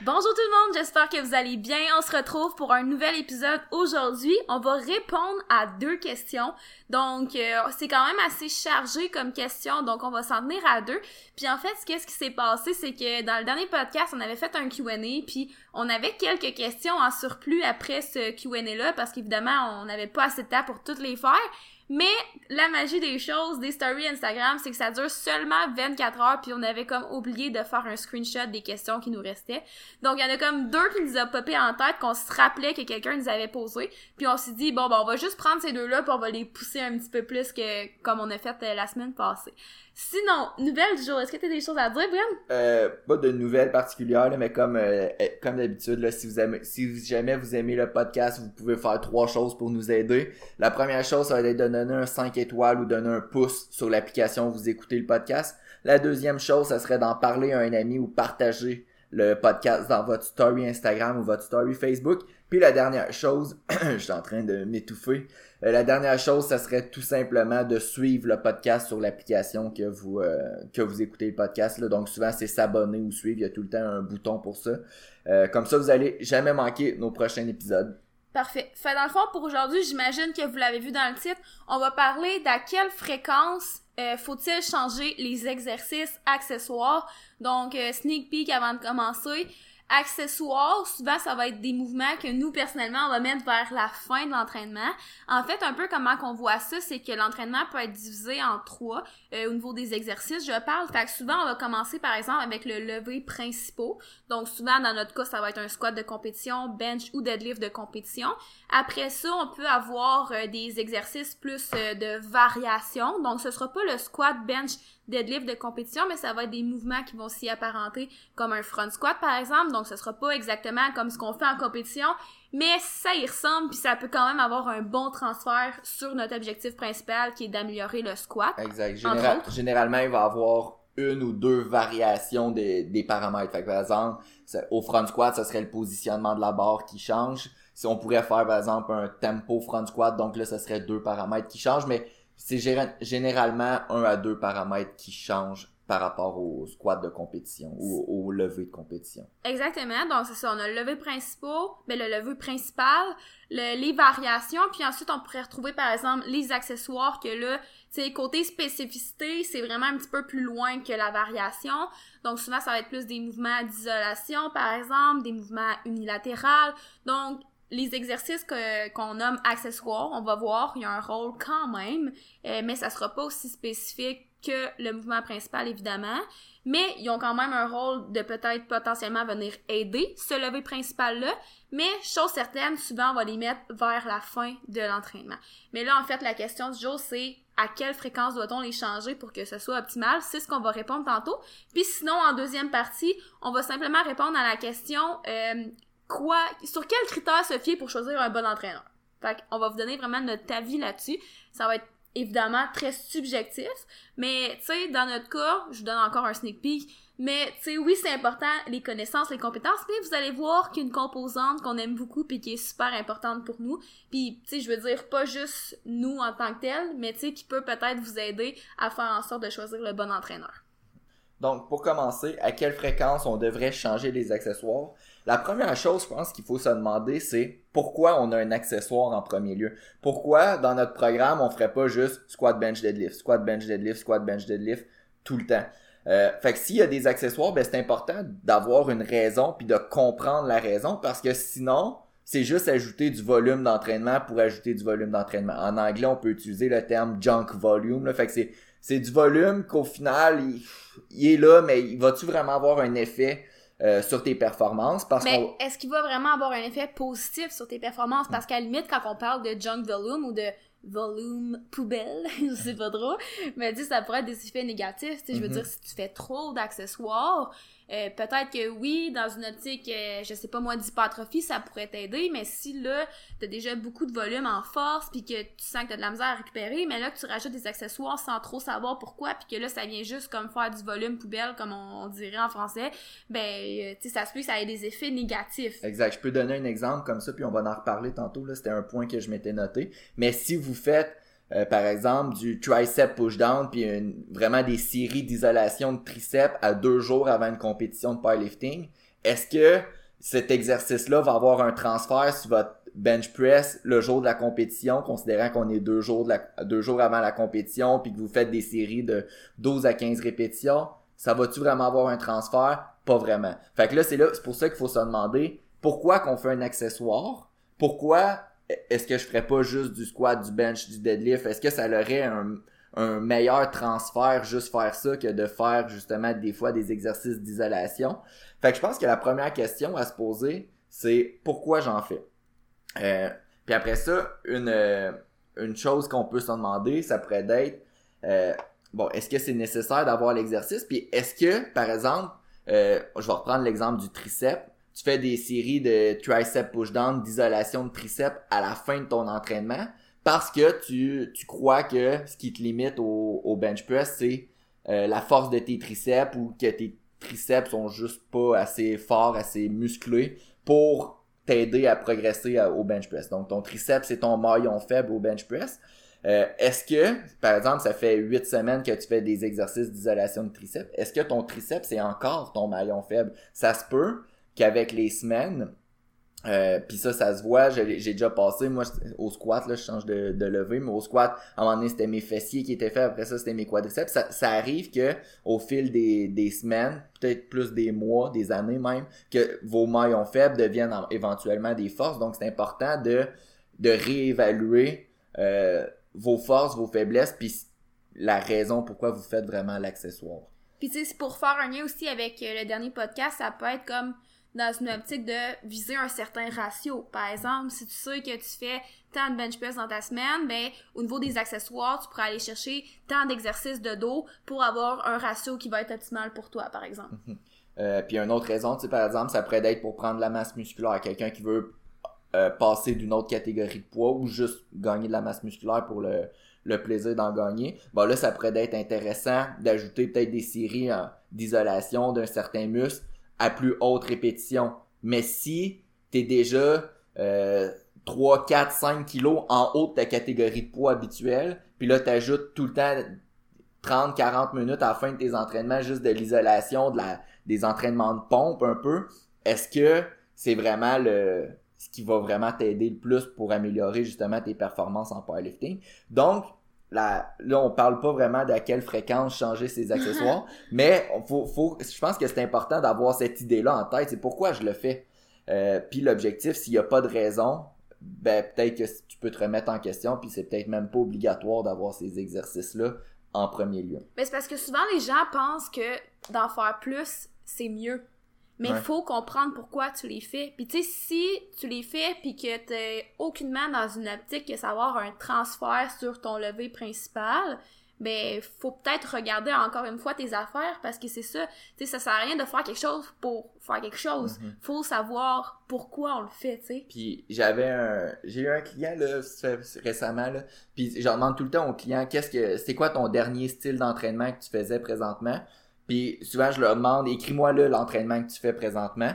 Bonjour tout le monde, j'espère que vous allez bien. On se retrouve pour un nouvel épisode aujourd'hui. On va répondre à deux questions. Donc, euh, c'est quand même assez chargé comme question, donc on va s'en tenir à deux. Puis en fait, qu'est-ce qui s'est passé, c'est que dans le dernier podcast, on avait fait un Q&A, puis on avait quelques questions en surplus après ce Q&A-là, parce qu'évidemment, on n'avait pas assez de temps pour toutes les faire. Mais la magie des choses, des stories Instagram, c'est que ça dure seulement 24 heures, puis on avait comme oublié de faire un screenshot des questions qui nous restaient. Donc il y en a comme deux qui nous a popé en tête, qu'on se rappelait que quelqu'un nous avait posé, puis on s'est dit bon ben on va juste prendre ces deux-là, puis on va les pousser un petit peu plus que comme on a fait euh, la semaine passée. Sinon, nouvelle du jour, est-ce que tu as des choses à dire, Brian? Euh, pas de nouvelles particulières, mais comme euh, eh, comme d'habitude, si vous aimez, si jamais vous aimez le podcast, vous pouvez faire trois choses pour nous aider. La première chose, ça va être de donner un 5 étoiles ou donner un pouce sur l'application où vous écoutez le podcast. La deuxième chose, ça serait d'en parler à un ami ou partager le podcast dans votre story Instagram ou votre story Facebook. Puis la dernière chose, je suis en train de m'étouffer. Euh, la dernière chose, ça serait tout simplement de suivre le podcast sur l'application que vous euh, que vous écoutez le podcast. Donc souvent c'est s'abonner ou suivre. Il y a tout le temps un bouton pour ça. Euh, comme ça, vous allez jamais manquer nos prochains épisodes. Parfait. Fait dans le fond, pour aujourd'hui, j'imagine que vous l'avez vu dans le titre, on va parler d'à quelle fréquence faut-il changer les exercices accessoires? Donc, sneak peek avant de commencer accessoires, souvent ça va être des mouvements que nous personnellement on va mettre vers la fin de l'entraînement. En fait, un peu comment qu'on voit ça, c'est que l'entraînement peut être divisé en trois euh, au niveau des exercices. Je parle, souvent on va commencer par exemple avec le lever principaux. Donc souvent dans notre cas, ça va être un squat de compétition, bench ou deadlift de compétition. Après ça, on peut avoir euh, des exercices plus euh, de variation. Donc ce sera pas le squat, bench, deadlift de compétition, mais ça va être des mouvements qui vont s'y apparenter, comme un front squat par exemple. Donc, ce sera pas exactement comme ce qu'on fait en compétition, mais ça y ressemble, puis ça peut quand même avoir un bon transfert sur notre objectif principal qui est d'améliorer le squat. Exact. généralement, il va y avoir une ou deux variations des, des paramètres. Fait par exemple, au front squat, ce serait le positionnement de la barre qui change. Si on pourrait faire, par exemple, un tempo front squat, donc là, ce serait deux paramètres qui changent, mais c'est généralement un à deux paramètres qui changent par rapport au squat de compétition ou au lever de compétition. Exactement. Donc, c'est ça. On a le lever principal, mais le lever principal, les variations, puis ensuite, on pourrait retrouver, par exemple, les accessoires que là, tu côté spécificité, c'est vraiment un petit peu plus loin que la variation. Donc, souvent, ça va être plus des mouvements d'isolation, par exemple, des mouvements unilatéraux. Donc, les exercices qu'on nomme accessoires, on va voir, il y a un rôle quand même, euh, mais ça sera pas aussi spécifique que le mouvement principal, évidemment. Mais ils ont quand même un rôle de peut-être potentiellement venir aider ce lever principal-là. Mais chose certaine, souvent, on va les mettre vers la fin de l'entraînement. Mais là, en fait, la question du jour, c'est à quelle fréquence doit-on les changer pour que ce soit optimal? C'est ce qu'on va répondre tantôt. Puis sinon, en deuxième partie, on va simplement répondre à la question euh, sur quels critères se fier pour choisir un bon entraîneur. Fait on va vous donner vraiment notre avis là-dessus. Ça va être évidemment très subjectif, mais tu sais, dans notre cas, je vous donne encore un sneak peek, mais tu sais, oui, c'est important, les connaissances, les compétences, mais vous allez voir qu'une composante qu'on aime beaucoup puis qui est super importante pour nous, puis tu sais, je veux dire, pas juste nous en tant que tel, mais tu sais, qui peut peut-être vous aider à faire en sorte de choisir le bon entraîneur. Donc, pour commencer, à quelle fréquence on devrait changer les accessoires? La première chose, je pense qu'il faut se demander, c'est pourquoi on a un accessoire en premier lieu. Pourquoi, dans notre programme, on ferait pas juste squat, bench, deadlift, squat, bench, deadlift, squat, bench, deadlift tout le temps? Euh, fait que s'il y a des accessoires, ben c'est important d'avoir une raison puis de comprendre la raison parce que sinon, c'est juste ajouter du volume d'entraînement pour ajouter du volume d'entraînement. En anglais, on peut utiliser le terme junk volume. Là, fait que c'est du volume qu'au final il, il, est là, mais il va-tu vraiment avoir un effet euh, sur tes performances parce Mais est-ce qu'il va vraiment avoir un effet positif sur tes performances? Parce qu'à la limite, quand on parle de junk volume ou de volume poubelle, je sais pas trop, mais dis ça pourrait être des effets négatifs. Je veux mm-hmm. dire, si tu fais trop d'accessoires, euh, peut-être que oui, dans une optique, euh, je sais pas moi, d'hypertrophie, ça pourrait t'aider, mais si là, t'as déjà beaucoup de volume en force, puis que tu sens que t'as de la misère à récupérer, mais là que tu rajoutes des accessoires sans trop savoir pourquoi, puis que là, ça vient juste comme faire du volume poubelle, comme on, dirait en français, ben, euh, tu sais, ça se peut que ça ait des effets négatifs. Exact. Je peux donner un exemple comme ça, puis on va en reparler tantôt, là, c'était un point que je m'étais noté. Mais si vous faites euh, par exemple, du tricep push-down, puis vraiment des séries d'isolation de triceps à deux jours avant une compétition de powerlifting, est-ce que cet exercice-là va avoir un transfert sur votre bench press le jour de la compétition, considérant qu'on est deux jours, de la, deux jours avant la compétition, puis que vous faites des séries de 12 à 15 répétitions, ça va-tu vraiment avoir un transfert? Pas vraiment. Fait que là, c'est là, c'est pour ça qu'il faut se demander pourquoi qu'on fait un accessoire? Pourquoi est-ce que je ferais pas juste du squat, du bench, du deadlift? Est-ce que ça aurait un, un meilleur transfert juste faire ça que de faire justement des fois des exercices d'isolation? Fait que je pense que la première question à se poser, c'est pourquoi j'en fais? Euh, puis après ça, une, euh, une chose qu'on peut se demander, ça pourrait être euh, bon, est-ce que c'est nécessaire d'avoir l'exercice? Puis est-ce que, par exemple, je vais reprendre l'exemple du triceps, tu fais des séries de tricep push-down, d'isolation de triceps à la fin de ton entraînement parce que tu, tu crois que ce qui te limite au, au bench press, c'est la force de tes triceps ou que tes triceps sont juste pas assez forts, assez musclés pour t'aider à progresser au bench press. Donc, ton triceps, c'est ton maillon faible au bench press. Euh, est-ce que, par exemple, ça fait huit semaines que tu fais des exercices d'isolation de triceps, est-ce que ton triceps, c'est encore ton maillon faible? Ça se peut qu'avec les semaines, euh, puis ça, ça se voit. J'ai déjà passé, moi, au squat, là, je change de, de lever, mais au squat, à un moment donné, c'était mes fessiers qui étaient faits. Après ça, c'était mes quadriceps. Ça, ça arrive que au fil des, des semaines, peut-être plus des mois, des années même, que vos maillons faibles deviennent éventuellement des forces. Donc, c'est important de, de réévaluer euh, vos forces, vos faiblesses, puis la raison pourquoi vous faites vraiment l'accessoire. Puis tu sais, pour faire un lien aussi avec euh, le dernier podcast, ça peut être comme dans une optique de viser un certain ratio. Par exemple, si tu sais que tu fais tant de bench press dans ta semaine, ben au niveau des accessoires, tu pourrais aller chercher tant d'exercices de dos pour avoir un ratio qui va être optimal pour toi, par exemple. Mhm. Euh, puis une autre raison, tu sais, par exemple, ça pourrait être pour prendre de la masse musculaire. Quelqu'un qui veut euh, passer d'une autre catégorie de poids ou juste gagner de la masse musculaire pour le, le plaisir d'en gagner. Bon là, ça pourrait être intéressant d'ajouter peut-être des séries d'isolation d'un certain muscle à plus haute répétition. Mais si tu déjà euh, 3, 4, 5 kilos en haut de ta catégorie de poids habituelle, puis là, tu tout le temps 30, 40 minutes à la fin de tes entraînements, juste de l'isolation, de la, des entraînements de pompe un peu, est-ce que c'est vraiment le ce qui va vraiment t'aider le plus pour améliorer justement tes performances en powerlifting? Donc, là, là, on parle pas vraiment d'à quelle fréquence changer ses accessoires, mais faut, faut, je pense que c'est important d'avoir cette idée-là en tête. C'est pourquoi je le fais. Euh, puis l'objectif, s'il n'y a pas de raison, ben peut-être que tu peux te remettre en question, puis c'est peut-être même pas obligatoire d'avoir ces exercices-là en premier lieu. Mais c'est parce que souvent les gens pensent que d'en faire plus, c'est mieux. Mais il faut comprendre pourquoi tu les fais. Puis tu sais, si tu les fais puis que t'es aucunement dans une optique que savoir un transfert sur ton lever principal, ben faut peut-être regarder encore une fois tes affaires parce que c'est ça. Tu sais, ça sert à rien de faire quelque chose pour faire quelque chose. Mhm. Faut savoir pourquoi on le fait, tu sais. Puis j'avais un j'ai eu un client là récemment là, puis je demande tout le temps au client qu'est-ce que c'est quoi ton dernier style d'entraînement que tu faisais présentement? Puis souvent, je leur demande, écris-moi là l'entraînement que tu fais présentement.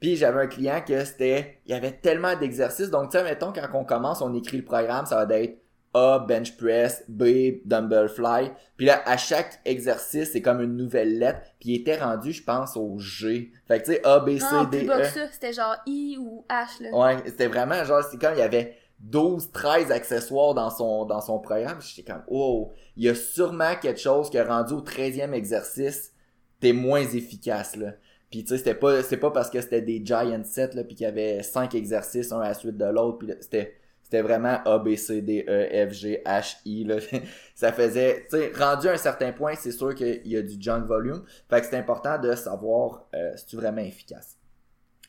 Puis j'avais un client que c'était, il y avait tellement d'exercices. Donc, tu sais, mettons, quand on commence, on écrit le programme, ça va être A, bench press, B, dumbbell fly. Puis là, à chaque exercice, c'est comme une nouvelle lettre. Puis il était rendu, je pense, au G. Fait que tu sais, A, B, C, non, D, plus bas E. que ça, c'était genre I ou H, là. Ouais, c'était vraiment genre, c'est comme il y avait 12, 13 accessoires dans son, dans son programme. J'étais comme, oh, il y a sûrement quelque chose qui a rendu au 13e exercice, t'es moins efficace, là. Puis tu sais, c'était pas, c'est pas parce que c'était des giant sets, là, puis qu'il y avait 5 exercices, un à la suite de l'autre, puis c'était, c'était vraiment A, B, C, D, E, F, G, H, I, là. ça faisait, tu sais, rendu à un certain point, c'est sûr qu'il y a du junk volume. Fait que c'est important de savoir euh, si tu vraiment efficace.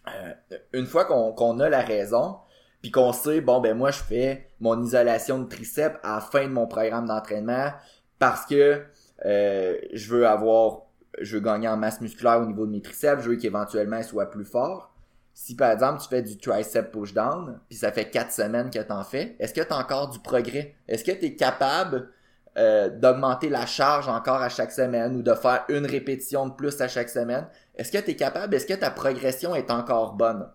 Euh, une fois qu'on qu'on a la raison, puis qu'on sait, bon, ben moi, je fais mon isolation de triceps à la fin de mon programme d'entraînement parce que euh, je veux avoir, je veux gagner en masse musculaire au niveau de mes triceps, je veux qu'éventuellement ils soient plus forts. Si par exemple tu fais du tricep push down, puis ça fait quatre semaines que t'en fais, est-ce que tu as encore du progrès? Est-ce que tu es capable euh, d'augmenter la charge encore à chaque semaine ou de faire une répétition de plus à chaque semaine? Est-ce que tu es capable? Est-ce que ta progression est encore bonne?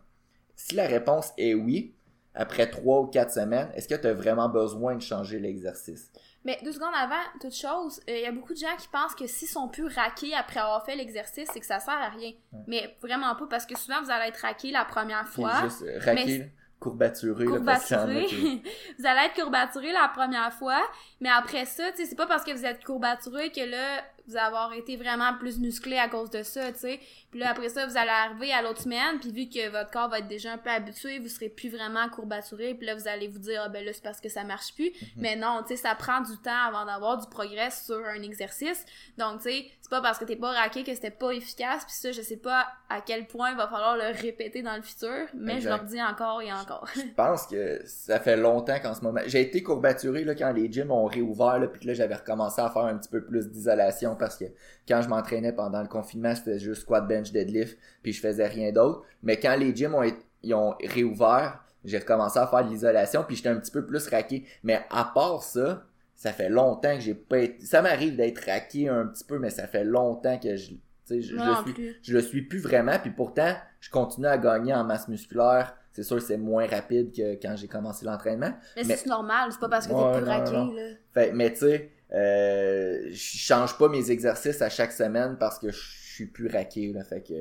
Si la réponse est oui, après trois ou quatre semaines, est-ce que tu as vraiment besoin de changer l'exercice? Mais deux secondes avant toute chose, il y a beaucoup de gens qui pensent que s'ils sont plus raqués après avoir fait l'exercice, c'est que ça sert à rien. Mais vraiment pas, parce que souvent vous allez être raqué la première fois. Juste raqué, courbaturé, courbaturé. vous allez être courbaturé la première fois, mais après ça, c'est pas parce que vous êtes courbaturé que là, vous avoir été vraiment plus musclé à cause de ça, tu sais. Puis là, après ça, vous allez arriver à l'autre semaine, puis vu que votre corps va être déjà un peu habitué, vous serez plus vraiment courbaturé, puis là, vous allez vous dire, ah, ben là, c'est parce que ça marche plus. Mhm. Mais non, tu sais, ça prend du temps avant d'avoir du progrès sur un exercice. Donc, tu sais, c'est pas parce que t'es pas raqué que c'était pas efficace, puis ça, je sais pas à quel point il va falloir le répéter dans le futur, mais je leur dis encore et encore. je pense que ça fait longtemps qu'en ce moment... J'ai été courbaturé, là, quand les gyms ont réouvert, là, puis là, j'avais recommencé à faire un petit peu plus d'isolation parce que quand je m'entraînais pendant le confinement, c'était juste squat, bench, deadlift, puis je faisais rien d'autre. Mais quand les gyms ont, ils ont réouvert, j'ai recommencé à faire de l'isolation, puis j'étais un petit peu plus raqué. Mais à part ça, ça fait longtemps que j'ai pas été... Ça m'arrive d'être raqué un petit peu, mais ça fait longtemps que je... Je, je, le suis, je le suis plus vraiment, puis pourtant, je continue à gagner en masse musculaire. C'est sûr c'est moins rapide que quand j'ai commencé l'entraînement. Mais, c'est normal, c'est pas parce que t'es plus raqué. Là. Fait, mais tu sais, euh, je change pas mes exercices à chaque semaine parce que je suis plus raqué. Là, fait que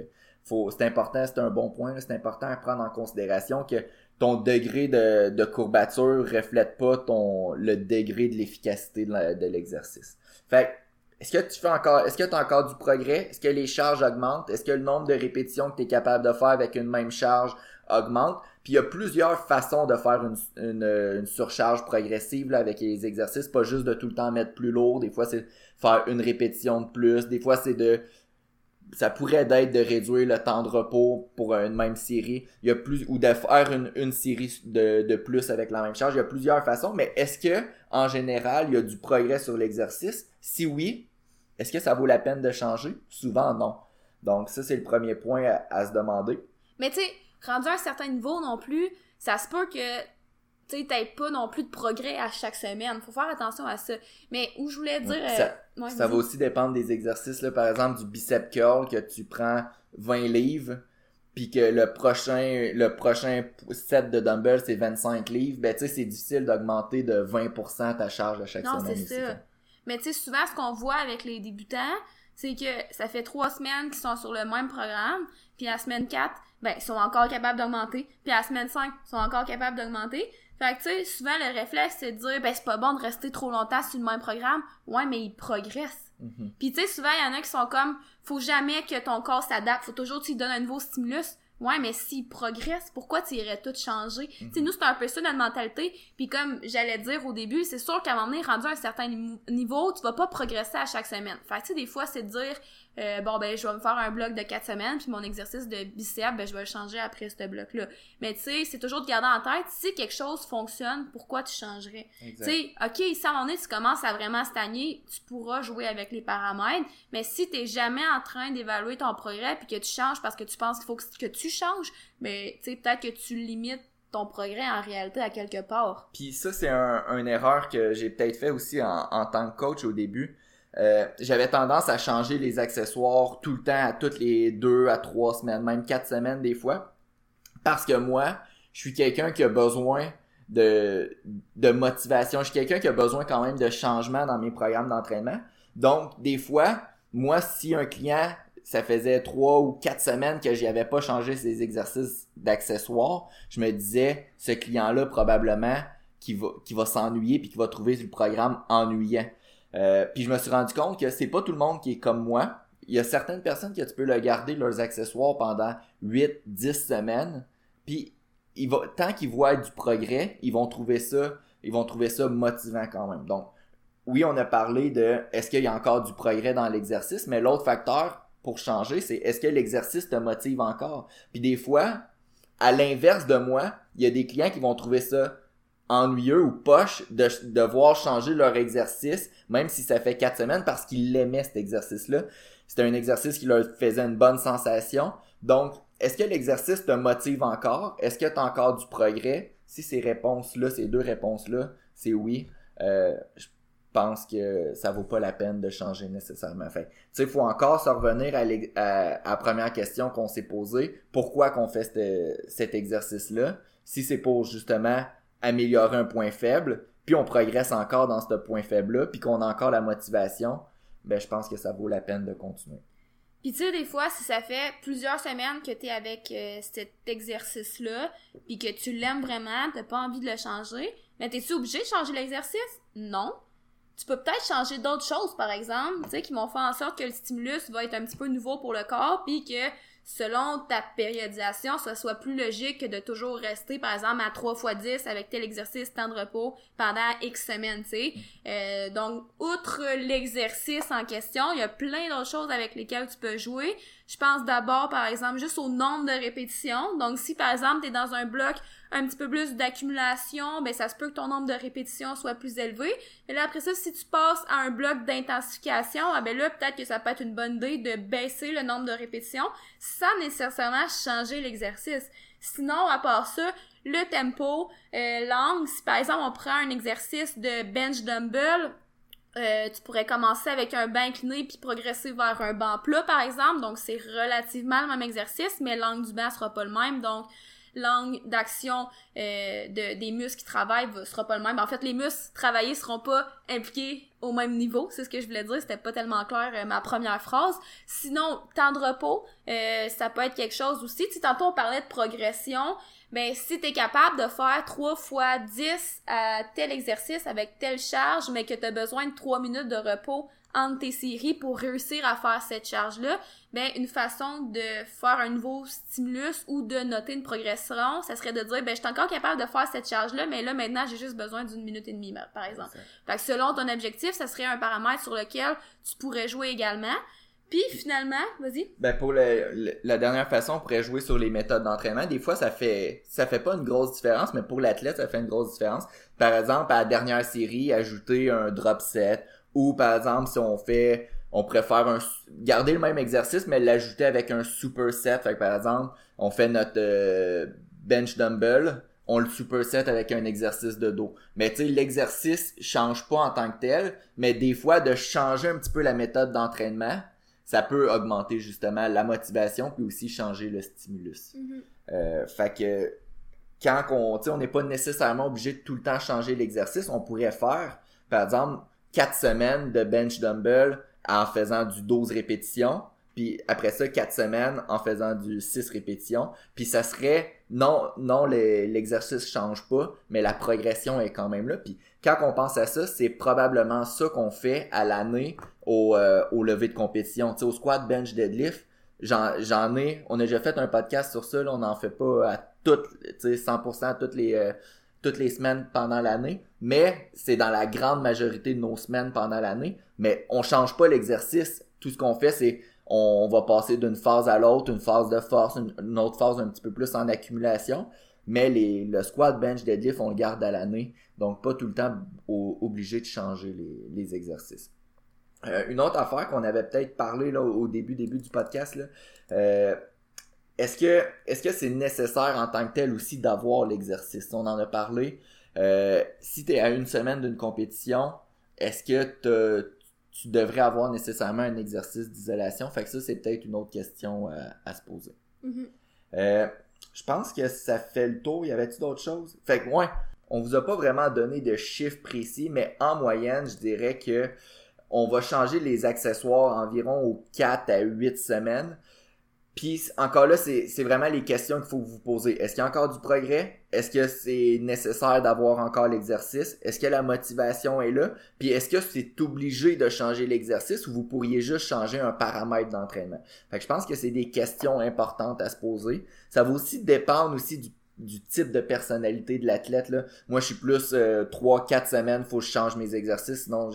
faut, c'est important, c'est un bon point. C'est important à prendre en considération que ton degré de, de courbature reflète pas ton le degré de l'efficacité de l'exercice. Fait est-ce que tu fais encore, est-ce que tu as encore du progrès? Est-ce que les charges augmentent? Est-ce que le nombre de répétitions que tu es capable de faire avec une même charge augmente? Puis il y a plusieurs façons de faire une, une, une surcharge progressive là, avec les exercices, pas juste de tout le temps mettre plus lourd. Des fois, c'est faire une répétition de plus. Des fois, c'est de ça pourrait être de réduire le temps de repos pour une même série. Il y a plus ou de faire une, une série de, de plus avec la même charge. Il y a plusieurs façons, mais est-ce que en général, il y a du progrès sur l'exercice? Si oui, est-ce que ça vaut la peine de changer? Souvent non. Donc ça c'est le premier point à, à se demander. Mais tu sais, rendu à un certain niveau non plus, ça se peut que tu sais, pas non plus de progrès à chaque semaine. Faut faire attention à ça. Mais où je voulais dire... Ça, euh, ça va aussi dépendre des exercices. Là. Par exemple, du bicep curl, que tu prends 20 livres, puis que le prochain le prochain set de dumbbells, c'est 25 livres. Ben, tu sais, c'est difficile d'augmenter de 20% ta charge à chaque semaine. Non, c'est ça. Mais tu sais, souvent, ce qu'on voit avec les débutants, c'est que ça fait trois semaines qu'ils sont sur le même programme, puis à la semaine 4, ben, ils sont encore capables d'augmenter. Puis à la semaine 5, ils sont encore capables d'augmenter. Fait que, tu sais, souvent, le réflexe, c'est de dire, ben, c'est pas bon de rester trop longtemps sur le même programme. Ouais, mais ils progressent. Mm Puis, tu sais, souvent, il y en a qui sont comme, faut jamais que ton corps s'adapte. Faut toujours que tu lui donnes un nouveau stimulus. Ouais, mais s'il progresse, pourquoi tu irais tout changer? Tu sais, nous, c'est un peu ça notre mentalité. Puis comme j'allais dire au début, c'est sûr qu'à un moment donné, rendu à un certain niveau, tu vas pas progresser à chaque semaine. Fait que, tu sais, des fois, c'est de dire, euh, bon ben je vais me faire un bloc de 4 semaines puis mon exercice de biceps ben je vais le changer après ce bloc là mais tu sais c'est toujours de garder en tête si quelque chose fonctionne pourquoi tu changerais? Tu sais ok si à un moment donné tu commences à vraiment stagner tu pourras jouer avec les paramètres mais si t'es jamais en train d'évaluer ton progrès puis que tu changes parce que tu penses qu'il faut que, tu changes ben tu sais peut-être que tu limites ton progrès en réalité à quelque part. Puis ça, c'est un, une erreur que j'ai peut-être fait aussi en, en tant que coach au début euh, j'avais tendance à changer les accessoires tout le temps, à toutes les deux à trois semaines, même quatre semaines des fois. Parce que moi, je suis quelqu'un qui a besoin de, de motivation. Je suis quelqu'un qui a besoin quand même de changement dans mes programmes d'entraînement. Donc, des fois, moi, si un client, ça faisait trois ou quatre semaines que j'y avais pas changé ses exercices d'accessoires, je me disais, ce client-là, probablement, qui va, qui va s'ennuyer puis qui va trouver le programme ennuyant. Euh, puis je me suis rendu compte que c'est pas tout le monde qui est comme moi. Il y a certaines personnes que tu peux le garder leurs accessoires pendant 8, 10 semaines. Puis il va, tant qu'ils voient du progrès, ils vont trouver ça, ils vont trouver ça motivant quand même. Donc, oui, on a parlé de est-ce qu'il y a encore du progrès dans l'exercice, mais l'autre facteur pour changer, c'est est-ce que l'exercice te motive encore? Puis des fois, à l'inverse de moi, il y a des clients qui vont trouver ça ennuyeux ou poche de devoir changer leur exercice, même si ça fait quatre semaines, parce qu'ils l'aimaient cet exercice-là. C'était un exercice qui leur faisait une bonne sensation. Donc, est-ce que l'exercice te motive encore? Est-ce que tu as encore du progrès? Si ces réponses-là, ces deux réponses-là, c'est oui, euh, je pense que ça vaut pas la peine de changer nécessairement. Fait, tu sais, il faut encore se revenir à, à, la première question qu'on s'est posée. Pourquoi qu'on fait cet exercice-là? Si c'est pour justement améliorer un point faible, puis on progresse encore dans ce point faible-là, puis qu'on a encore la motivation, ben je pense que ça vaut la peine de continuer. Puis tu sais, des fois, si ça fait plusieurs semaines que tu es avec euh, cet exercice-là, puis que tu l'aimes vraiment, t'as pas envie de le changer, mais t'es-tu obligé de changer l'exercice? Non. Tu peux peut-être changer d'autres choses, par exemple, tu sais, qui vont faire en sorte que le stimulus va être un petit peu nouveau pour le corps, puis que selon ta périodisation, ça soit plus logique que de toujours rester, par exemple, à 3 fois 10 avec tel exercice, temps de repos pendant X semaines, tu sais. Euh, donc, outre l'exercice en question, il y a plein d'autres choses avec lesquelles tu peux jouer. Je pense d'abord, par exemple, juste au nombre de répétitions. Donc, si, par exemple, tu es dans un bloc un petit peu plus d'accumulation, ben ça se peut que ton nombre de répétitions soit plus élevé. Et là après ça, si tu passes à un bloc d'intensification, ah ben là peut-être que ça peut être une bonne idée de baisser le nombre de répétitions sans nécessairement changer l'exercice. Sinon, à part ça, le tempo, euh, l'angle, si par exemple on prend un exercice de bench dumbbell, euh, tu pourrais commencer avec un banc incliné puis progresser vers un banc plat par exemple donc c'est relativement le même exercice mais l'angle du banc sera pas le même donc l'angle d'action euh, de, des muscles qui travaillent ne sera pas le même. En fait, les muscles travaillés seront pas impliqués au même niveau. C'est ce que je voulais dire. C'était pas tellement clair euh, ma première phrase. Sinon, temps de repos, euh, ça peut être quelque chose aussi. Tu tantôt on parlait de progression. Ben, si tu es capable de faire 3 fois 10 à tel exercice avec telle charge, mais que tu as besoin de 3 minutes de repos entre tes séries pour réussir à faire cette charge-là, ben une façon de faire un nouveau stimulus ou de noter une progression, ça serait de dire ben je suis encore capable de faire cette charge-là, mais là maintenant j'ai juste besoin d'une minute et demie par exemple. Fait que selon ton objectif, ça serait un paramètre sur lequel tu pourrais jouer également. Puis finalement, vas-y. Ben pour le, la dernière façon, on pourrait jouer sur les méthodes d'entraînement. Des fois, ça fait ça fait pas une grosse différence, mais pour l'athlète, ça fait une grosse différence. Par exemple, à la dernière série, ajouter un drop set ou par exemple, si on fait, on préfère un, garder le même exercice, mais l'ajouter avec un superset. Fait que par exemple, on fait notre euh, bench dumbbell, on le superset avec un exercice de dos. Mais tu sais, l'exercice change pas en tant que tel, mais des fois, de changer un petit peu la méthode d'entraînement, ça peut augmenter justement la motivation puis aussi changer le stimulus. Mm-hmm. euh, fait que quand on, on n'est pas nécessairement obligé de tout le temps changer l'exercice, on pourrait faire, par exemple, 4 semaines de bench dumbbell en faisant du 12 répétitions. Puis après ça, 4 semaines en faisant du 6 répétitions. Puis ça serait, non, non, l'exercice change pas, mais la progression est quand même là. Puis quand on pense à ça, c'est probablement ça qu'on fait à l'année au, euh, au lever de compétition. Tu sais, au squat, bench, deadlift, j'en ai, on a déjà fait un podcast sur ça, là, on n'en fait pas à toutes, tu sais, 100% à toutes les, euh, toutes les semaines pendant l'année, mais c'est dans la grande majorité de nos semaines pendant l'année. Mais on change pas l'exercice. Tout ce qu'on fait, c'est on va passer d'une phase à l'autre, une phase de force, une, autre phase un petit peu plus en accumulation. Mais les, le squat, bench, deadlift, on le garde à l'année. Donc, pas tout le temps obligé de changer les, les exercices. Euh, une autre affaire qu'on avait peut-être parlé là, au début, début du podcast, là, euh, est-ce que est-ce que c'est nécessaire en tant que tel aussi d'avoir l'exercice? On en a parlé. Euh, si tu es à une semaine d'une compétition, est-ce que tu devrais avoir nécessairement un exercice d'isolation? Fait que ça, c'est peut-être une autre question euh, à se poser. Mm-hmm. Euh, je pense que ça fait le tour. Y avait-tu d'autres choses? Fait que, ouais, on vous a pas vraiment donné de chiffres précis, mais en moyenne, je dirais que on va changer les accessoires environ aux 4 à 8 semaines. Puis encore là, c'est vraiment les questions qu'il faut vous poser. Est-ce qu'il y a encore du progrès? Est-ce que c'est nécessaire d'avoir encore l'exercice? Est-ce que la motivation est là? Puis est-ce que c'est obligé de changer l'exercice ou vous pourriez juste changer un paramètre d'entraînement? Fait que je pense que c'est des questions importantes à se poser. Ça va aussi dépendre aussi du du type de personnalité de l'athlète là. Moi je suis plus euh, 3 4 semaines, faut que je change mes exercices sinon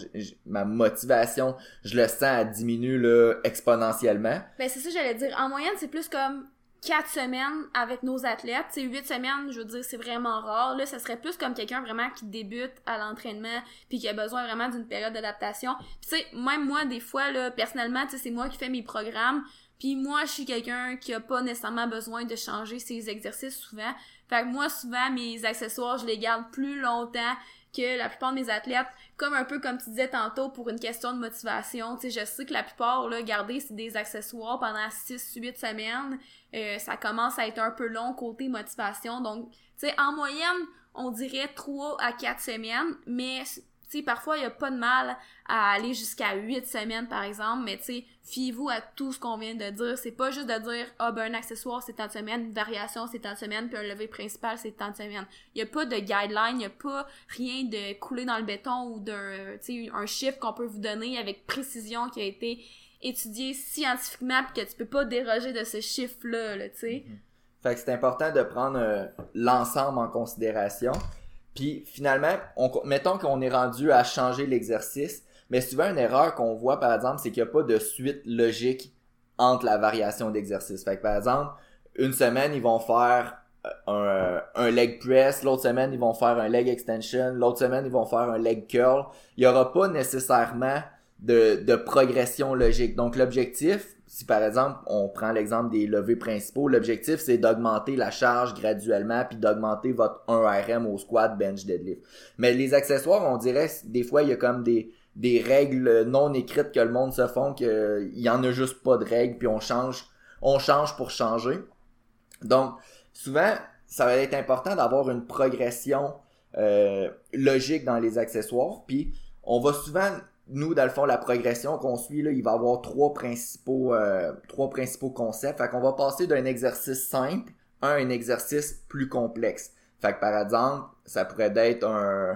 ma motivation, je le sens à diminuer là exponentiellement. Ben c'est ça j'allais dire en moyenne, c'est plus comme 4 semaines avec nos athlètes, c'est 8 semaines, je veux dire c'est vraiment rare là, ça serait plus comme quelqu'un vraiment qui débute à l'entraînement puis qui a besoin vraiment d'une période d'adaptation. Tu sais même moi des fois là personnellement, c'est moi qui fais mes programmes puis moi, je suis quelqu'un qui a pas nécessairement besoin de changer ses exercices souvent. Fait que moi, souvent, mes accessoires, je les garde plus longtemps que la plupart de mes athlètes, comme un peu comme tu disais tantôt, pour une question de motivation, tu sais, je sais que la plupart, là, garder des accessoires pendant 6-8 semaines, euh, ça commence à être un peu long côté motivation. Donc, tu sais, en moyenne, on dirait 3 à 4 semaines, mais sais, parfois, il n'y a pas de mal à aller jusqu'à 8 semaines, par exemple, mais tu sais, fiez-vous à tout ce qu'on vient de dire. C'est pas juste de dire, ah, ben, un accessoire, c'est tant de semaines, une variation, c'est tant de semaines, puis un lever principal, c'est tant de semaines. Il n'y a pas de guideline, il n'y a pas rien de coulé dans le béton ou d'un, tu un chiffre qu'on peut vous donner avec précision qui a été étudié scientifiquement puis que tu peux pas déroger de ce chiffre-là, là, tu sais. Mm-hmm. Fait que c'est important de prendre euh, l'ensemble en considération. Puis finalement, on, mettons qu'on est rendu à changer l'exercice, mais souvent une erreur qu'on voit par exemple, c'est qu'il n'y a pas de suite logique entre la variation d'exercice. Fait que par exemple, une semaine, ils vont faire euh, un, leg press, l'autre semaine, ils vont faire un leg extension, l'autre semaine, ils vont faire un leg curl. Il n'y aura pas nécessairement de, de progression logique. Donc l'objectif, si par exemple on prend l'exemple des levées principaux, l'objectif c'est d'augmenter la charge graduellement puis d'augmenter votre 1RM au squat, bench, deadlift. Mais les accessoires, on dirait des fois il y a comme des des règles non écrites que le monde se font qu'il y en a juste pas de règles puis on change on change pour changer. Donc souvent ça va être important d'avoir une progression euh, logique dans les accessoires puis on va souvent nous, dans le fond, la progression qu'on suit, là, il va y avoir trois principaux, euh, trois principaux concepts. Fait qu'on va passer d'un exercice simple à un exercice plus complexe. Fait que par exemple, ça pourrait être un,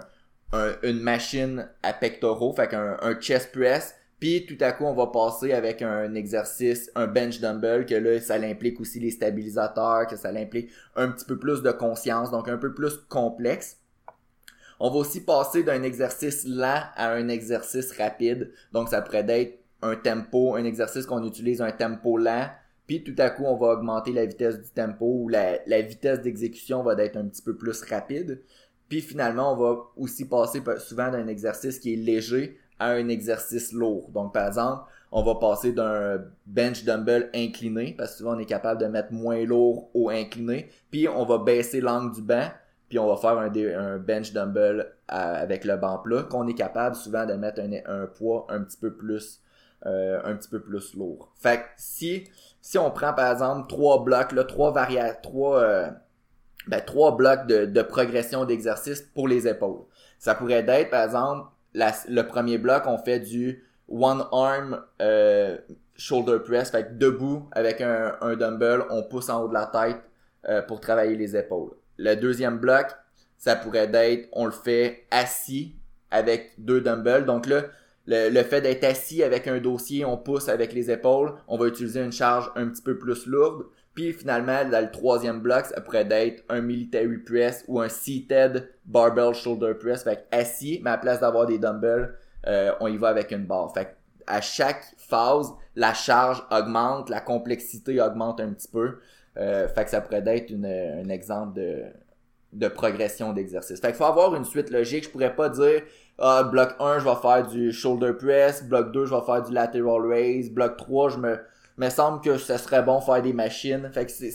une machine à pectoraux, fait qu'un un chest press, puis tout à coup, on va passer avec un exercice, un bench dumbbell, que là, ça implique aussi les stabilisateurs, que ça implique un petit peu plus de conscience, donc un peu plus complexe. On va aussi passer d'un exercice lent à un exercice rapide. Donc, ça pourrait être un tempo, un exercice qu'on utilise un tempo lent, puis tout à coup, on va augmenter la vitesse du tempo ou la, vitesse d'exécution va être un petit peu plus rapide. Puis finalement, on va aussi passer souvent d'un exercice qui est léger à un exercice lourd. Donc, par exemple, on va passer d'un bench dumbbell incliné, parce que souvent on est capable de mettre moins lourd au incliné, puis on va baisser l'angle du banc, puis on va faire un, bench dumbbell avec le banc plat, qu'on est capable souvent de mettre un, poids un petit peu plus euh, un petit peu plus lourd. Fait que si, si on prend par exemple trois blocs, là, trois variables, trois, euh, ben, trois blocs de, de progression d'exercice pour les épaules. Ça pourrait être, par exemple, le premier bloc, on fait du one arm euh, shoulder press, fait que debout avec un, un dumbbell, on pousse en haut de la tête pour travailler les épaules. Le deuxième bloc, ça pourrait être, on le fait assis avec deux dumbbells. Donc là, le, fait d'être assis avec un dossier, on pousse avec les épaules, on va utiliser une charge un petit peu plus lourde. Puis finalement, dans le troisième bloc, ça pourrait être un military press ou un seated barbell shoulder press. Fait assis, mais à place d'avoir des dumbbells, euh, on y va avec une barre. Fait à chaque phase, la charge augmente, la complexité augmente un petit peu. Euh, fait que ça pourrait être une, un exemple de, de progression d'exercice. Fait qu'il faut avoir une suite logique. Je pourrais pas dire ah, bloc 1, je vais faire du shoulder press, bloc 2, je vais faire du lateral raise, bloc 3, je me me semble que ce serait bon faire des machines. Fait que c'est,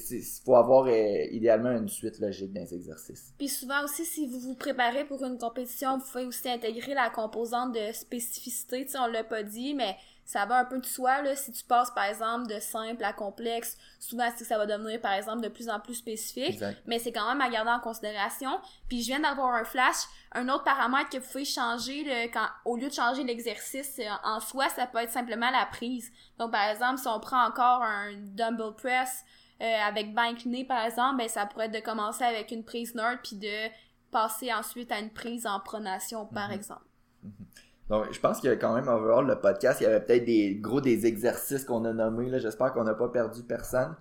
faut avoir euh, idéalement une suite logique dans les exercices. Puis souvent aussi, si vous vous préparez pour une compétition, vous pouvez aussi intégrer la composante de spécificité. Tu sais, on l'a pas dit, mais ça va un peu de soi, là. Si tu passes, par exemple, de simple à complexe, souvent, c'est que ça va devenir, par exemple, de plus en plus spécifique. Mais c'est quand même à garder en considération. Puis je viens d'avoir un flash. Un autre paramètre que vous pouvez changer, quand, au lieu de changer l'exercice euh, en soi, ça peut être simplement la prise. Donc, par exemple, si on prend encore un dumbbell press euh, avec banc incliné, par exemple, ben, ça pourrait être de commencer avec une prise nerd puis de passer ensuite à une prise en pronation, par mm-hmm. exemple. Mm-hmm. Donc, je pense qu'il y a quand même overall le podcast, il y avait peut-être des gros des exercices qu'on a nommés. J'espère qu'on n'a pas perdu personne.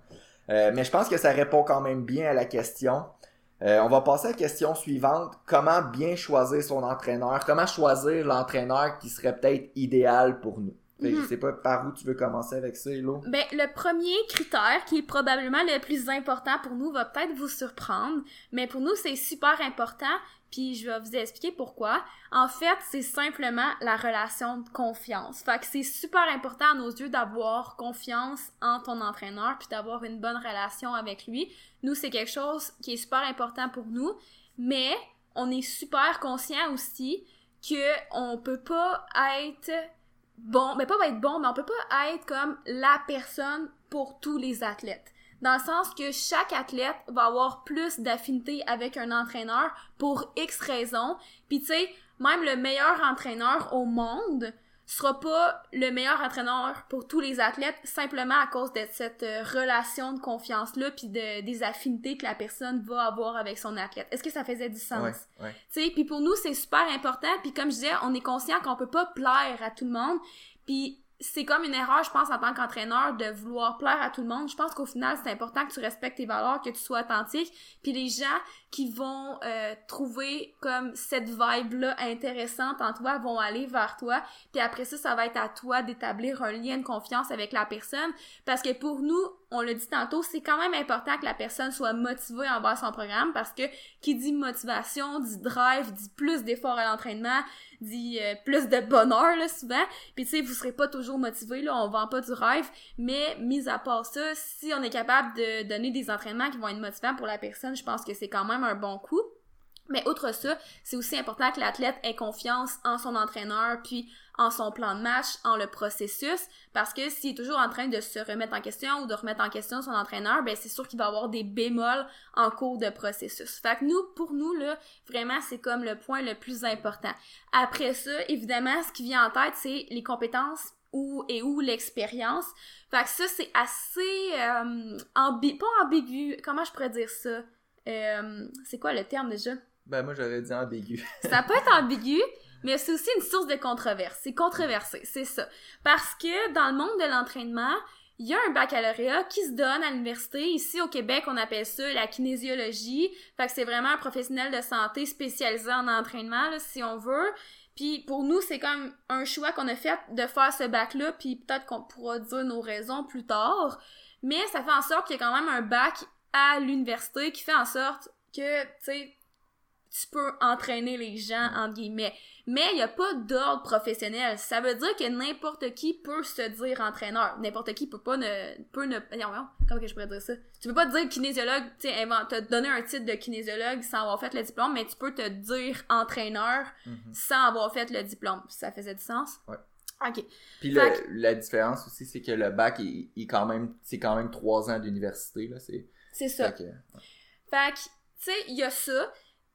Euh, mais je pense que ça répond quand même bien à la question. Euh, on va passer à la question suivante. Comment bien choisir son entraîneur? Comment choisir l'entraîneur qui serait peut-être idéal pour nous? Je mhm. sais pas par où tu veux commencer avec ça, Elo. Ben, le premier critère, qui est probablement le plus important pour nous, va peut-être vous surprendre, mais pour nous, c'est super important, puis je vais vous expliquer pourquoi. En fait, c'est simplement la relation de confiance. Fait que c'est super important à nos yeux d'avoir confiance en ton entraîneur, puis d'avoir une bonne relation avec lui. Nous, c'est quelque chose qui est super important pour nous, mais on est super conscient aussi que on peut pas être bon, mais pas être bon, mais on peut pas être comme la personne pour tous les athlètes. Dans le sens que chaque athlète va avoir plus d'affinité avec un entraîneur pour X raisons. Puis tu sais, même le meilleur entraîneur au monde sera pas le meilleur entraîneur pour tous les athlètes simplement à cause de cette euh, relation de confiance là puis de des affinités que la personne va avoir avec son athlète. Est-ce que ça faisait du sens? Ouais, ouais. Tu sais, puis pour nous c'est super important puis comme je disais, on est conscient qu'on peut pas plaire à tout le monde. Puis c'est comme une erreur, je pense, en tant qu'entraîneur, de vouloir plaire à tout le monde. Je pense qu'au final, c'est important que tu respectes tes valeurs, que tu sois authentique. Puis les gens qui vont euh, trouver comme cette vibe-là intéressante en toi vont aller vers toi. Puis après ça, ça va être à toi d'établir un lien de confiance avec la personne. Parce que pour nous, on l'a dit tantôt, c'est quand même important que la personne soit motivée envers son programme parce que qui dit motivation, dit drive, dit plus d'efforts à l'entraînement, dit euh, plus de bonheur là souvent. Puis tu sais, vous serez pas toujours motivé là, on vend pas du rêve, mais mis à part ça, si on est capable de donner des entraînements qui vont être motivants pour la personne, je pense que c'est quand même un bon coup. Mais outre ça, c'est aussi important que l'athlète ait confiance en son entraîneur, puis en son plan de match, en le processus, parce que s'il est toujours en train de se remettre en question ou de remettre en question son entraîneur, ben c'est sûr qu'il va avoir des bémols en cours de processus. Fait que nous, pour nous, là, vraiment, c'est comme le point le plus important. Après ça, évidemment, ce qui vient en tête, c'est les compétences ou et où l'expérience. Fait que ça, c'est assez euh, pas ambigu, comment je pourrais dire ça? Euh, c'est quoi le terme déjà? Ben, moi, j'aurais dit ambigu. Ça peut être ambigu, mais c'est aussi une source de controverse. C'est controversé, c'est ça. Parce que dans le monde de l'entraînement, il y a un baccalauréat qui se donne à l'université. Ici, au Québec, on appelle ça la kinésiologie. Fait que c'est vraiment un professionnel de santé spécialisé en entraînement, là, si on veut. Puis pour nous, c'est comme un choix qu'on a fait de faire ce bac-là, puis peut-être qu'on pourra dire nos raisons plus tard. Mais ça fait en sorte qu'il y a quand même un bac à l'université qui fait en sorte que, tu sais, tu peux entraîner les gens, entre guillemets. Mais il n'y a pas d'ordre professionnel. Ça veut dire que n'importe qui peut se dire entraîneur. N'importe qui peut pas ne... peut ne... Non, non, comment que je pourrais dire ça? Tu peux pas te dire kinésiologue, tu sais, te donner un titre de kinésiologue sans avoir fait le diplôme, mais tu peux te dire entraîneur Mhm. sans avoir fait le diplôme. Ça faisait du sens? Ouais. OK. Puis le- la différence aussi, c'est que le bac, il, il quand même, c'est quand même trois ans d'université, là. C'est, C'est ça. fait que- Fait que, tu sais, il y a ça.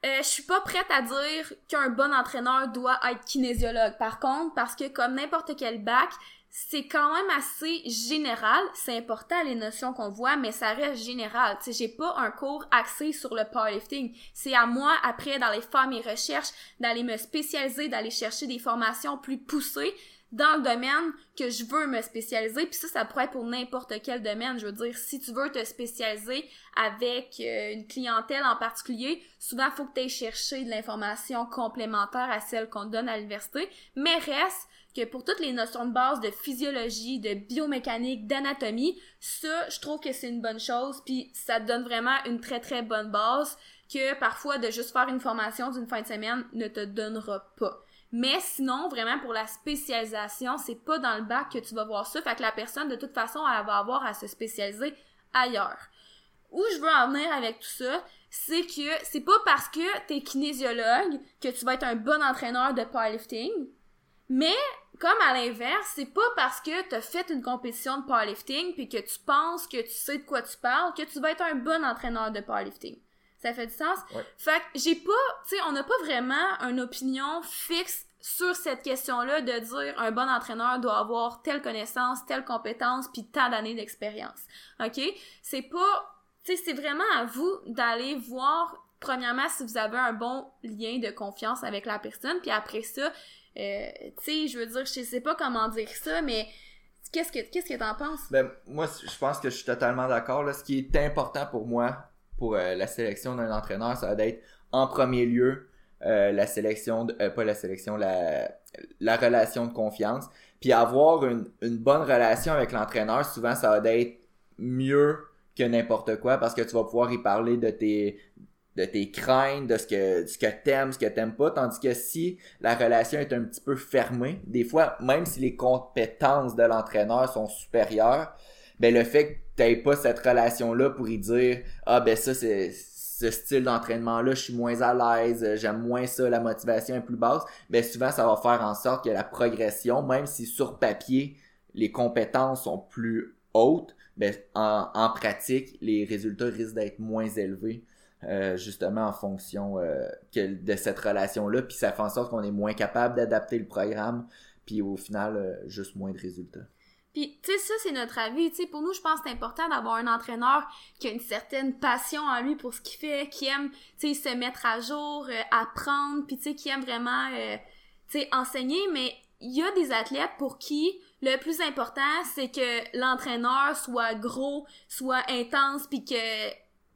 Euh, je suis pas prête à dire qu'un bon entraîneur doit être kinésiologue. Par contre, parce que comme n'importe quel bac, c'est quand même assez général. C'est important les notions qu'on voit, mais ça reste général. Tu sais, j'ai pas un cours axé sur le powerlifting. C'est à moi, après, d'aller faire mes recherches, d'aller me spécialiser, d'aller chercher des formations plus poussées dans le domaine que je veux me spécialiser. Puis ça, ça pourrait être pour n'importe quel domaine. Je veux dire, si tu veux te spécialiser avec euh, une clientèle en particulier, souvent, il faut que tu ailles chercher de l'information complémentaire à celle qu'on donne à l'université. Mais reste que pour toutes les notions de base de physiologie, de biomécanique, d'anatomie, ça, je trouve que c'est une bonne chose, puis ça te donne vraiment une très très bonne base que parfois de juste faire une formation d'une fin de semaine ne te donnera pas. Mais sinon, vraiment pour la spécialisation, c'est pas dans le bac que tu vas voir ça, fait que la personne de toute façon elle va avoir à se spécialiser ailleurs. Où je veux en venir avec tout ça, c'est que c'est pas parce que t'es kinésiologue que tu vas être un bon entraîneur de powerlifting, mais comme à l'inverse, c'est pas parce que t'as fait une compétition de powerlifting puis que tu penses que tu sais de quoi tu parles que tu vas être un bon entraîneur de powerlifting. Ça fait du sens? Ouais. Fait que j'ai pas, tu sais, on n'a pas vraiment une opinion fixe sur cette question-là de dire un bon entraîneur doit avoir telle connaissance, telle compétence puis tant d'années d'expérience. OK? C'est pas, tu sais, c'est vraiment à vous d'aller voir premièrement si vous avez un bon lien de confiance avec la personne puis après ça euh, tu sais, je veux dire, je sais pas comment dire ça, mais qu'est-ce que qu'est-ce que t'en penses? Ben, moi, je pense que je suis totalement d'accord. Ce qui est important pour moi, pour euh, la sélection d'un entraîneur, ça va être en premier lieu euh, la sélection, de, euh, pas la sélection, la, la relation de confiance. Puis avoir une, une bonne relation avec l'entraîneur, souvent, ça va être mieux que n'importe quoi parce que tu vas pouvoir y parler de tes de tes craintes, de ce que ce que t'aimes, ce que t'aimes pas, tandis que si la relation est un petit peu fermée, des fois, même si les compétences de l'entraîneur sont supérieures, ben le fait que t'aies pas cette relation-là pour y dire Ah ben ça c'est. Style d'entraînement-là, je suis moins à l'aise, euh, j'aime moins ça, la motivation est plus basse, ben souvent ça va faire en sorte que la progression, même si sur papier les compétences sont plus hautes, ben en, pratique les résultats risquent d'être moins élevés. Euh, justement en fonction euh, de cette relation-là, puis ça fait en sorte qu'on est moins capable d'adapter le programme, puis au final, juste moins de résultats. Puis, tu sais, ça, c'est notre avis. Tu sais, pour nous, je pense que c'est important d'avoir un entraîneur qui a une certaine passion en lui pour ce qu'il fait, qui aime, tu sais, se mettre à jour, euh, apprendre, puis tu sais, qui aime vraiment, euh, tu sais, enseigner. Mais il y a des athlètes pour qui le plus important, c'est que l'entraîneur soit gros, soit intense, puis que, tu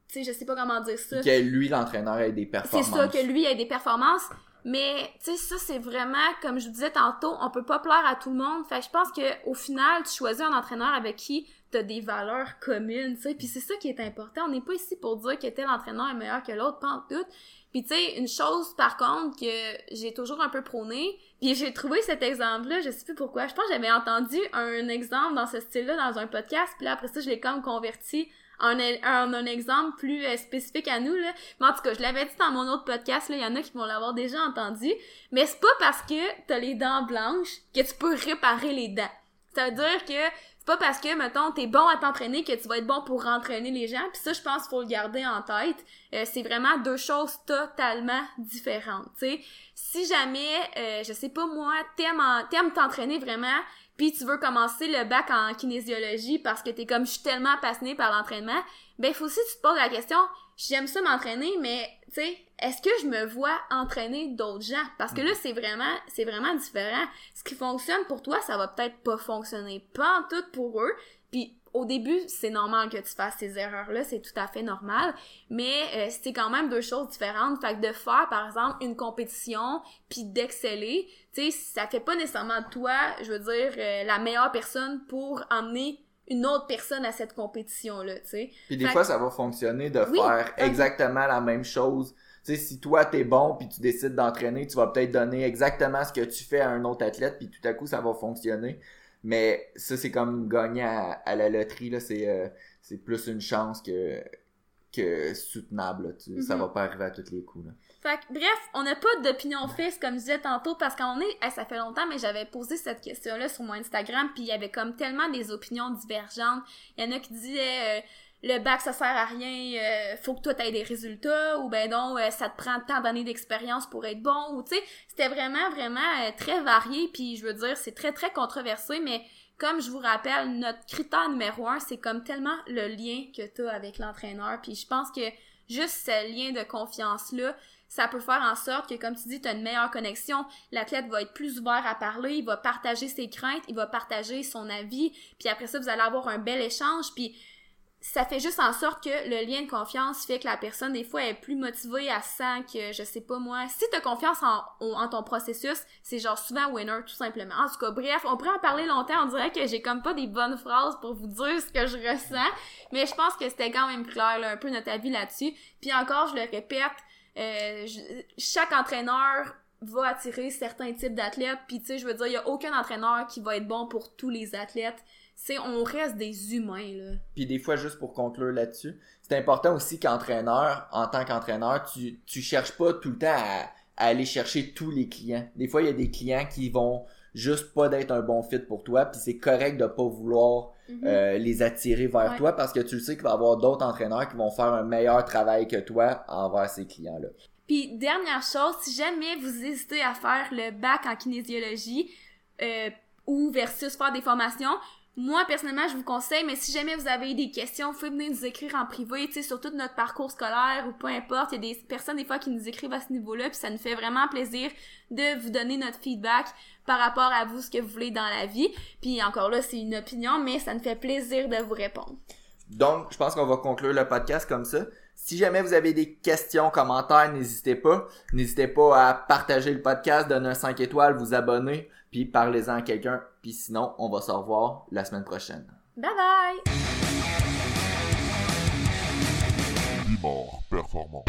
sais, je sais pas comment dire ça. Que lui, l'entraîneur, ait des C'est performances. ça, que lui ait des performances. Mais, tu sais, ça, c'est vraiment, comme je vous disais tantôt, on peut pas plaire à tout le monde. Fait que je pense que au final, tu choisis un entraîneur avec qui t'as des valeurs communes, tu sais. Puis c'est ça qui est important. On n'est pas ici pour dire que tel entraîneur est meilleur que l'autre, pas en tout. Puis tu sais, une chose, par contre, que j'ai toujours un peu prôné, puis j'ai trouvé cet exemple-là, je sais plus pourquoi. Je pense que j'avais entendu un exemple dans ce style-là dans un podcast, puis là, après ça, je l'ai comme converti en un, un exemple plus euh, spécifique à nous là. Mais en tout cas, je l'avais dit dans mon autre podcast il y en a qui vont l'avoir déjà entendu, mais c'est pas parce que t'as les dents blanches que tu peux réparer les dents. Ça veut dire que pas parce que mettons t'es bon à t'entraîner que tu vas être bon pour entraîner les gens. Puis ça, je pense faut le garder en tête. Euh, c'est vraiment deux choses totalement différentes. Tu si jamais, euh, je sais pas moi, t'aimes t'entraîner vraiment, puis tu veux commencer le bac en kinésiologie parce que t'es comme je suis tellement passionné par l'entraînement, ben faut aussi que tu te poses la question, j'aime ça m'entraîner, mais tu sais, est-ce que je me vois entraîner d'autres gens? Parce que là c'est vraiment c'est vraiment différent. Ce qui fonctionne pour toi, ça va peut-être pas fonctionner pas en tout pour eux. Puis au début, c'est normal que tu fasses ces erreurs-là, c'est tout à fait normal, mais euh, c'est quand même deux choses différentes. Fait que de faire, par exemple, une compétition, puis d'exceller, tu sais, ça fait pas nécessairement de toi, je veux dire, euh, la meilleure personne pour emmener une autre personne à cette compétition-là, tu sais. Puis des Fait fois, ça va fonctionner de Oui, faire exactement la même chose. Tu sais, si toi, t'es bon, puis tu décides d'entraîner, tu vas peut-être donner exactement ce que tu fais à un autre athlète, puis tout à coup, ça va fonctionner. Mais ça, c'est comme gagner à, à la loterie, là. C'est euh, c'est plus une chance que, que soutenable, là. Tu- Ça Mhm. va pas arriver à tous les coups, là. Fait que, bref, on n'a pas d'opinion fixe, comme je disais tantôt, parce qu'on est, hey, ça fait longtemps, mais j'avais posé cette question-là sur mon Instagram, puis il y avait comme tellement des opinions divergentes. Il y en a qui disaient, euh, le bac, ça sert à rien, euh, faut que toi t'aies des résultats, ou ben non, euh, ça te prend tant d'années d'expérience pour être bon, ou tu sais, c'était vraiment, vraiment euh, très varié, puis je veux dire, c'est très, très controversé, mais comme je vous rappelle, notre critère numéro un, c'est comme tellement le lien que t'as avec l'entraîneur, puis je pense que juste ce lien de confiance-là, ça peut faire en sorte que, comme tu dis, tu as une meilleure connexion, l'athlète va être plus ouvert à parler, il va partager ses craintes, il va partager son avis, puis après ça, vous allez avoir un bel échange, puis ça fait juste en sorte que le lien de confiance fait que la personne, des fois, est plus motivée, à sent que, je sais pas moi, si t'as confiance en, en ton processus, c'est genre souvent winner, tout simplement. En tout cas, bref, on pourrait en parler longtemps, on dirait que j'ai comme pas des bonnes phrases pour vous dire ce que je ressens, mais je pense que c'était quand même clair, là, un peu notre avis là-dessus. Puis encore, je le répète, euh, chaque entraîneur va attirer certains types d'athlètes, puis tu sais, je veux dire, il y a aucun entraîneur qui va être bon pour tous les athlètes. C'est, on reste des humains, là. Puis des fois, juste pour conclure là-dessus, c'est important aussi qu'entraîneur, en tant qu'entraîneur, tu, tu cherches pas tout le temps à aller chercher tous les clients. Des fois, il y a des clients qui vont juste pas d'être un bon fit pour toi, puis c'est correct de pas vouloir Mhm. euh, les attirer vers Ouais. toi parce que tu le sais qu'il va y avoir d'autres entraîneurs qui vont faire un meilleur travail que toi envers ces clients-là. Puis dernière chose, si jamais vous hésitez à faire le bac en kinésiologie euh, ou versus faire des formations, moi personnellement je vous conseille, mais si jamais vous avez des questions, vous pouvez venir nous écrire en privé, tu sais, sur tout notre parcours scolaire ou peu importe. Il y a des personnes des fois qui nous écrivent à ce niveau-là, puis ça nous fait vraiment plaisir de vous donner notre feedback par rapport à vous, ce que vous voulez dans la vie. Puis encore là, c'est une opinion, mais ça nous fait plaisir de vous répondre. Donc, je pense qu'on va conclure le podcast comme ça. Si jamais vous avez des questions, commentaires, n'hésitez pas. N'hésitez pas à partager le podcast, donner un 5 étoiles, vous abonner, puis parlez-en à quelqu'un. Puis sinon, on va se revoir la semaine prochaine. Bye bye! Performant.